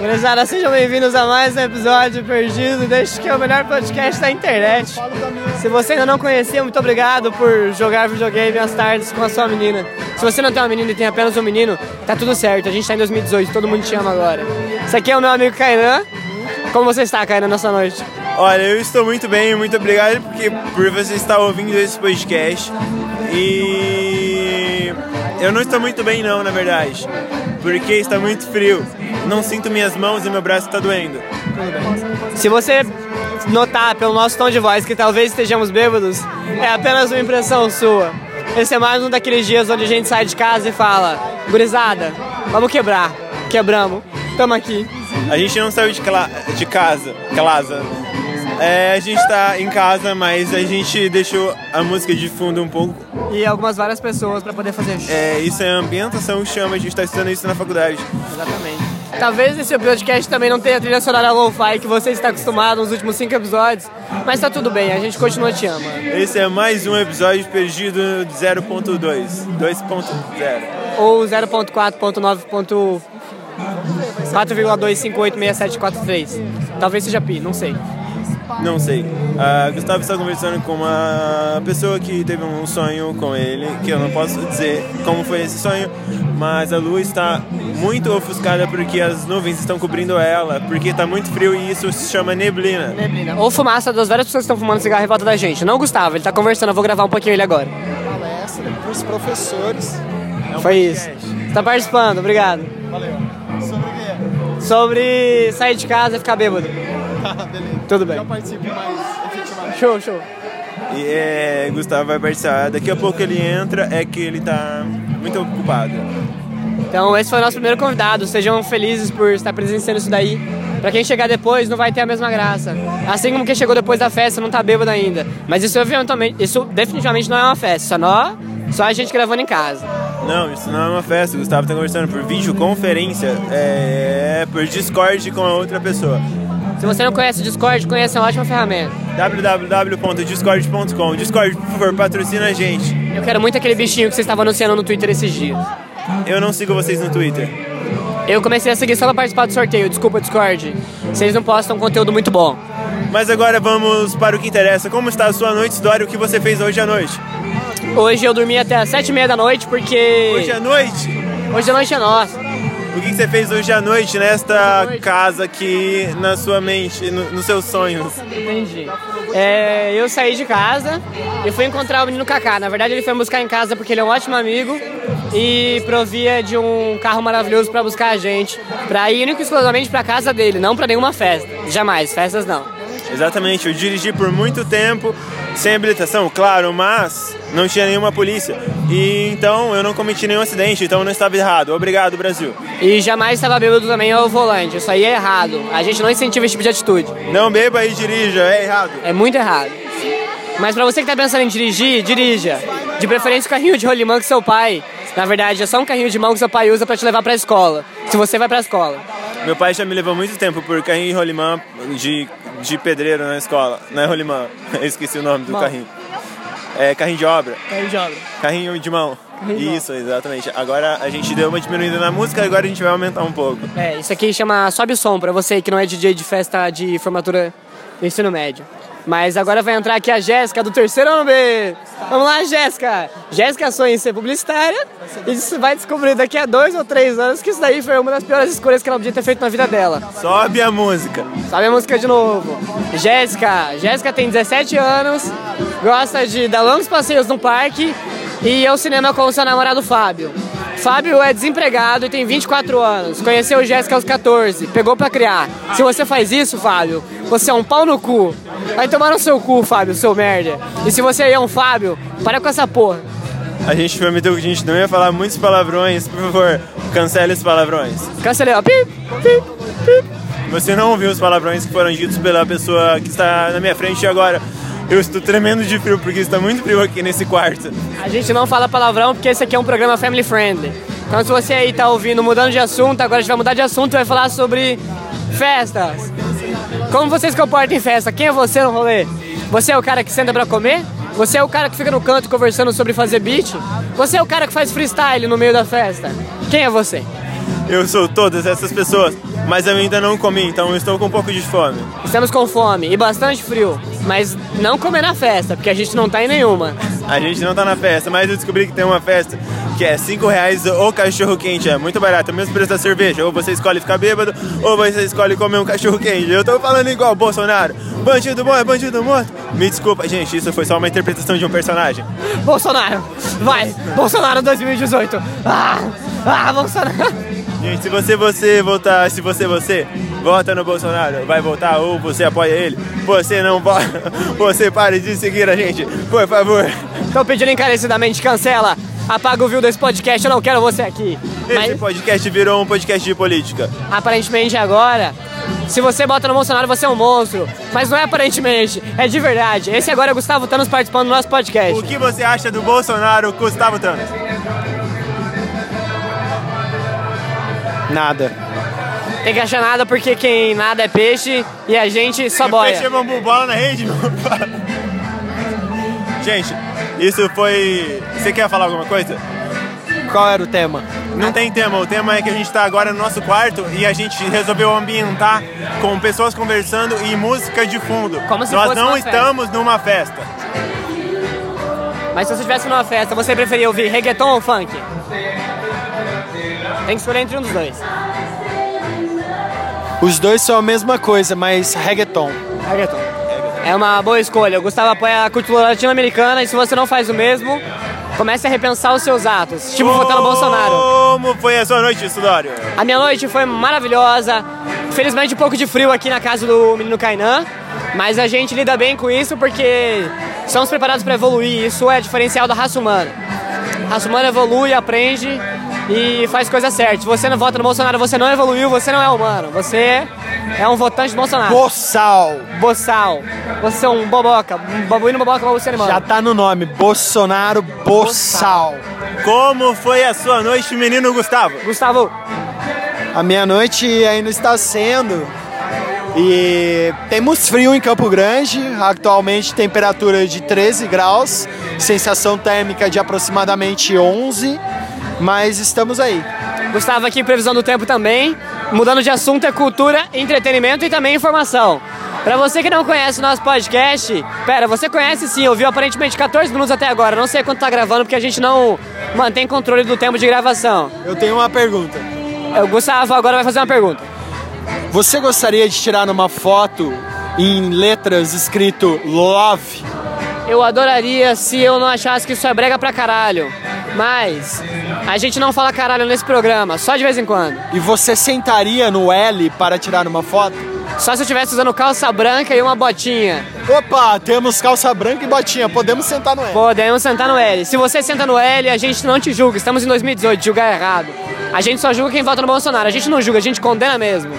Gurizada, sejam bem-vindos a mais um episódio Perdido, deste que é o melhor podcast da internet. Se você ainda não conhecia, muito obrigado por jogar videogame às tardes com a sua menina. Se você não tem uma menina e tem apenas um menino, tá tudo certo, a gente tá em 2018, todo mundo te ama agora. Esse aqui é o meu amigo Kainan. Como você está, Kainan, nessa noite? Olha, eu estou muito bem, muito obrigado porque, por você estar ouvindo esse podcast. E eu não estou muito bem não, na verdade, porque está muito frio. Não sinto minhas mãos e meu braço está doendo. Se você notar pelo nosso tom de voz que talvez estejamos bêbados, é apenas uma impressão sua. Esse é mais um daqueles dias onde a gente sai de casa e fala: gurizada, vamos quebrar. Quebramos, tamo aqui. A gente não saiu de, de casa, casa. É, a gente tá em casa, mas a gente deixou a música de fundo um pouco. E algumas várias pessoas para poder fazer. É, isso é ambientação chama, a gente tá estudando isso na faculdade. Exatamente. Talvez esse podcast também não tenha a trilha sonora lo-fi que você está acostumado nos últimos cinco episódios, mas tá tudo bem, a gente continua te ama. Esse é mais um episódio perdido 0.2, 2.0. Ou 0.4.9. 4,2586743. Talvez seja pi, não sei. Não sei. Uh, Gustavo está conversando com uma pessoa que teve um sonho com ele, que eu não posso dizer como foi esse sonho, mas a lua está muito ofuscada porque as nuvens estão cobrindo ela, porque está muito frio e isso se chama neblina. Neblina. Ou fumaça das várias pessoas que estão fumando cigarro em volta da gente. Não, Gustavo, ele está conversando, eu vou gravar um pouquinho ele agora. Palestra para os professores. É um foi isso. Está participando, obrigado. Valeu. Sobre? Sobre sair de casa e ficar bêbado. Beleza. Tudo bem. Já participo mais efetivamente. Show, show. E é, Gustavo vai participar. Daqui a pouco ele entra, é que ele tá muito ocupado. Então esse foi o nosso primeiro convidado. Sejam felizes por estar presenciando isso daí. Pra quem chegar depois não vai ter a mesma graça. Assim como quem chegou depois da festa não tá bêbado ainda. Mas isso eventualmente, isso definitivamente não é uma festa, só nós, só a gente gravando em casa. Não, isso não é uma festa. O Gustavo tá conversando por videoconferência, é, por Discord com a outra pessoa. Se você não conhece o Discord, conheça uma ótima ferramenta. www.discord.com Discord, por favor, patrocina a gente. Eu quero muito aquele bichinho que vocês estavam anunciando no Twitter esses dias. Eu não sigo vocês no Twitter. Eu comecei a seguir só pra participar do sorteio, desculpa, Discord. Vocês não postam conteúdo muito bom. Mas agora vamos para o que interessa. Como está a sua noite, Dória? O que você fez hoje à noite? Hoje eu dormi até as sete e meia da noite porque... Hoje à noite? Hoje à noite é nossa. O que você fez hoje à noite nesta noite. casa aqui na sua mente, no, nos seus sonhos? Entendi. É, eu saí de casa e fui encontrar o menino Kaká. Na verdade, ele foi buscar em casa porque ele é um ótimo amigo e provia de um carro maravilhoso para buscar a gente, para ir único exclusivamente para casa dele, não para nenhuma festa. Jamais, festas não. Exatamente, eu dirigi por muito tempo sem habilitação, claro, mas não tinha nenhuma polícia. E então eu não cometi nenhum acidente, então eu não estava errado. Obrigado, Brasil. E jamais estava bêbado também ao volante. Isso aí é errado. A gente não incentiva esse tipo de atitude. Não beba e dirija, é errado. É muito errado. Mas para você que está pensando em dirigir, dirija. De preferência o carrinho de rolimã com seu pai. Na verdade, é só um carrinho de mão que seu pai usa para te levar para a escola. Se você vai para a escola. Meu pai já me levou muito tempo por carrinho de rolimã de, de pedreiro na escola. Não é rolimã, eu esqueci o nome do Mão. carrinho. É carrinho de obra. Carrinho de obra. Carrinho de mão. Carrinho de mão. Isso, exatamente. Agora a gente deu uma diminuída na música, agora a gente vai aumentar um pouco. É, isso aqui chama Sobe o Som, pra você que não é DJ de festa de formatura do ensino médio. Mas agora vai entrar aqui a Jéssica do terceiro ano B. Vamos lá, Jéssica. Jéssica sonha em ser publicitária e vai descobrir daqui a dois ou três anos que isso daí foi uma das piores escolhas que ela podia ter feito na vida dela. Sobe a música. Sobe a música de novo. Jéssica. Jéssica tem 17 anos, gosta de dar longos passeios no parque e ir ao cinema com o seu namorado Fábio. Fábio é desempregado e tem 24 anos. Conheceu Jéssica aos 14, pegou pra criar. Se você faz isso, Fábio, você é um pau no cu. Vai tomar no seu cu, Fábio, seu merda. E se você é um Fábio, para com essa porra. A gente prometeu que a gente não ia falar muitos palavrões, por favor, cancele os palavrões. Cancelei, ó. Pip, pip, pip. Você não ouviu os palavrões que foram ditos pela pessoa que está na minha frente agora. Eu estou tremendo de frio porque está muito frio aqui nesse quarto. A gente não fala palavrão porque esse aqui é um programa family friendly. Então se você aí tá ouvindo mudando de assunto, agora a gente vai mudar de assunto e vai falar sobre festas. Como você se comporta em festa? Quem é você no rolê? Você é o cara que senta pra comer? Você é o cara que fica no canto conversando sobre fazer beat? Você é o cara que faz freestyle no meio da festa? Quem é você? eu sou todas essas pessoas, mas eu ainda não comi, então eu estou com um pouco de fome. Estamos com fome e bastante frio, mas não comer na festa, porque a gente não tá em nenhuma. A gente não tá na festa, mas eu descobri que tem uma festa que é 5 reais o cachorro quente, é muito barato, é o mesmo preço da cerveja. Ou você escolhe ficar bêbado, ou você escolhe comer um cachorro quente. Eu tô falando igual Bolsonaro. Bandido bom é bandido morto. Me desculpa, gente, isso foi só uma interpretação de um personagem. Bolsonaro, vai! Bolsonaro 2018! Ah! Ah, Bolsonaro! Gente, se você você votar, se você você vota no Bolsonaro, vai votar ou você apoia ele, você não vota, você pare de seguir a gente, por favor. Tô pedindo encarecidamente, cancela! Apaga o view desse podcast, eu não quero você aqui. Esse Mas podcast virou um podcast de política. aparentemente agora, se você bota no Bolsonaro, você é um monstro. Mas não é aparentemente, é de verdade. Esse agora é Gustavo Thanos participando do nosso podcast. O que você acha do Bolsonaro, Gustavo Thanos? Nada. Tem que achar nada porque quem nada é peixe e a gente só boia. Fechei bambu bola na rede, meu pai. Gente, isso foi. Você quer falar alguma coisa? Qual era o tema? Não tem tema, o tema é que a gente está agora no nosso quarto e a gente resolveu ambientar com pessoas conversando e música de fundo. Como se Nós fosse não uma festa. estamos numa festa. Mas se você estivesse numa festa, você preferia ouvir reggaeton ou funk? Tem que escolher entre um dos dois. Os dois são a mesma coisa, mas reggaeton. Reggaeton. É uma boa escolha. O Gustavo apoia a cultura latino-americana e se você não faz o mesmo, comece a repensar os seus atos. Tipo votar no Bolsonaro. Como foi a sua noite, Sudório? A minha noite foi maravilhosa. Felizmente um pouco de frio aqui na casa do menino Kainan, mas a gente lida bem com isso porque somos preparados para evoluir. Isso é diferencial da raça humana. A raça humana evolui, aprende e faz coisas certas. Se você não vota no Bolsonaro, você não evoluiu, você não é humano. Você é um votante de Bolsonaro. Boçal. Boçal. Você é um boboca. Um babuíno boboca você, mano. Já tá no nome. Bolsonaro Boçal. Como foi a sua noite, menino Gustavo? Gustavo, A minha noite ainda está sendo. E temos frio em Campo Grande, atualmente temperatura de 13 graus, sensação térmica de aproximadamente 11, mas estamos aí. Gustavo aqui, previsão do tempo também. Mudando de assunto é cultura, entretenimento e também informação. Pra você que não conhece o nosso podcast, pera, você conhece sim, ouviu aparentemente 14 minutos até agora. Não sei quanto tá gravando porque a gente não mantém controle do tempo de gravação. Eu tenho uma pergunta. O Gustavo agora vai fazer uma pergunta. Você gostaria de tirar uma foto em letras escrito Love? Eu adoraria se eu não achasse que isso é brega pra caralho. Mas a gente não fala caralho nesse programa, só de vez em quando. E você sentaria no L para tirar uma foto? Só se eu estivesse usando calça branca e uma botinha. Opa, temos calça branca e botinha, podemos sentar no L. Podemos sentar no L. Se você senta no L, a gente não te julga. Estamos em 2018, julgar é errado. A gente só julga quem vota no Bolsonaro. A gente não julga, a gente condena mesmo.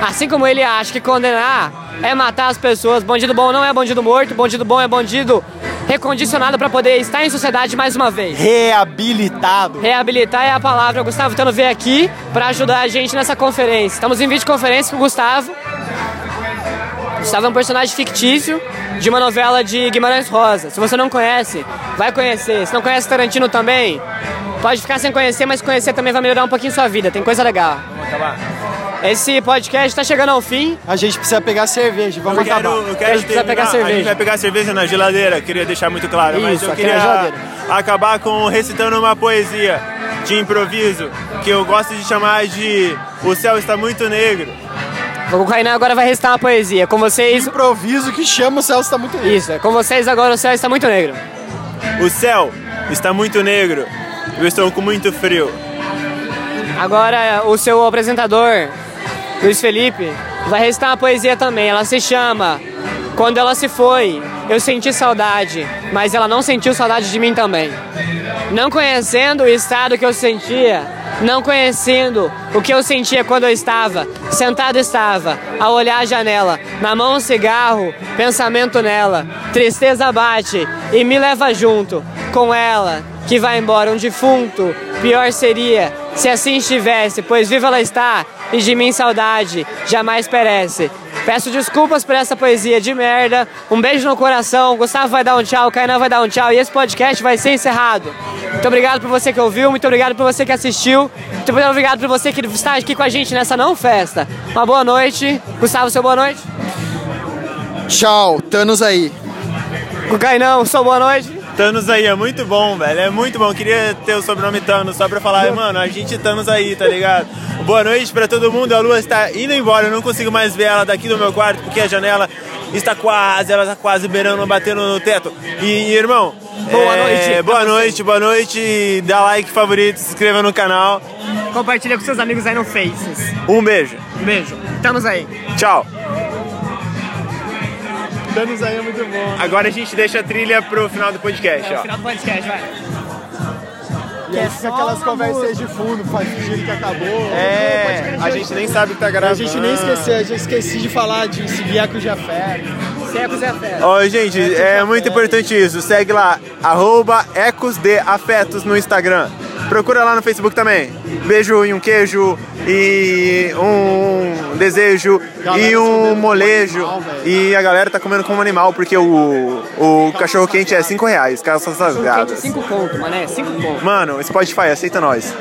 Assim como ele acha que condenar é matar as pessoas. Bandido bom não é bandido morto, bandido bom é bandido recondicionado para poder estar em sociedade mais uma vez. Reabilitado. Reabilitar é a palavra. O Gustavo Tano veio aqui para ajudar a gente nessa conferência. Estamos em videoconferência com o Gustavo. Gustavo é um personagem fictício de uma novela de Guimarães Rosa. Se você não conhece, vai conhecer. Se não conhece Tarantino também, pode ficar sem conhecer, mas conhecer também vai melhorar um pouquinho sua vida. Tem coisa legal. Vamos acabar. Esse podcast está chegando ao fim. A gente precisa pegar cerveja, vamos Eu quero, acabar. eu A gente quero precisa pegar terminar- A cerveja. gente vai pegar cerveja na geladeira, queria deixar muito claro. mas Isso, eu aqui na queria acabar com recitando uma poesia de improviso que eu gosto de chamar de O Céu Está Muito Negro. O Kainan agora vai recitar uma poesia. Com vocês. Improviso que chama o céu está muito lindo. Isso, é com vocês agora o céu está muito negro. O céu está muito negro. Eu estou com muito frio. Agora o seu apresentador, Luiz Felipe, vai recitar uma poesia também. Ela se chama Quando Ela Se Foi, Eu Senti Saudade, mas ela não sentiu saudade de mim também. Não conhecendo o estado que eu sentia, não conhecendo o que eu sentia quando eu estava, sentado estava, a olhar a janela, na mão um cigarro, pensamento nela, tristeza bate e me leva junto com ela, que vai embora um defunto, pior seria se assim estivesse, pois viva ela está e de mim saudade jamais perece. Peço desculpas por essa poesia de merda. Um beijo no coração. Gustavo vai dar um tchau, Kainan vai dar um tchau e esse podcast vai ser encerrado. Muito obrigado por você que ouviu, muito obrigado por você que assistiu, muito obrigado por você que está aqui com a gente nessa não festa. Uma boa noite. Gustavo, seu boa noite. Tchau, Thanos aí. Gainão, sou boa noite. Thanos aí, é muito bom, velho. É muito bom. Queria ter o sobrenome Thanos só pra falar, mano, a gente Thanos aí, tá ligado? Boa noite pra todo mundo. A lua está indo embora. Eu não consigo mais ver ela daqui do meu quarto porque a janela está quase, ela está quase beirando, batendo no teto. E, irmão, Boa é, noite. Boa noite, boa noite. Dá like, favorito, se inscreva no canal. Compartilha com seus amigos aí no Faces. Um beijo. Um beijo. Estamos aí. Tchau. Thanos aí é muito bom. Agora a gente deixa a trilha pro final do podcast, ó. Final do podcast, vai. E aí fica aquelas conversas de fundo, faz fingir que acabou. É, a gente nem sabe que tá A gravando. gente nem esqueceu, a gente esqueci de falar de seguir a Cujafé. Secos é fera. Ó, gente, é muito importante isso. Segue lá, arroba Ecos de Afetos no Instagram. Procura lá no Facebook também. Beijo e um queijo e um desejo Galera e um molejo. e a galera tá comendo como animal porque o, o cachorro quente é 5 reais. Calça Quente, rasgadas. cinco conto, mané. Cinco conto. Mano, Spotify, aceita nós.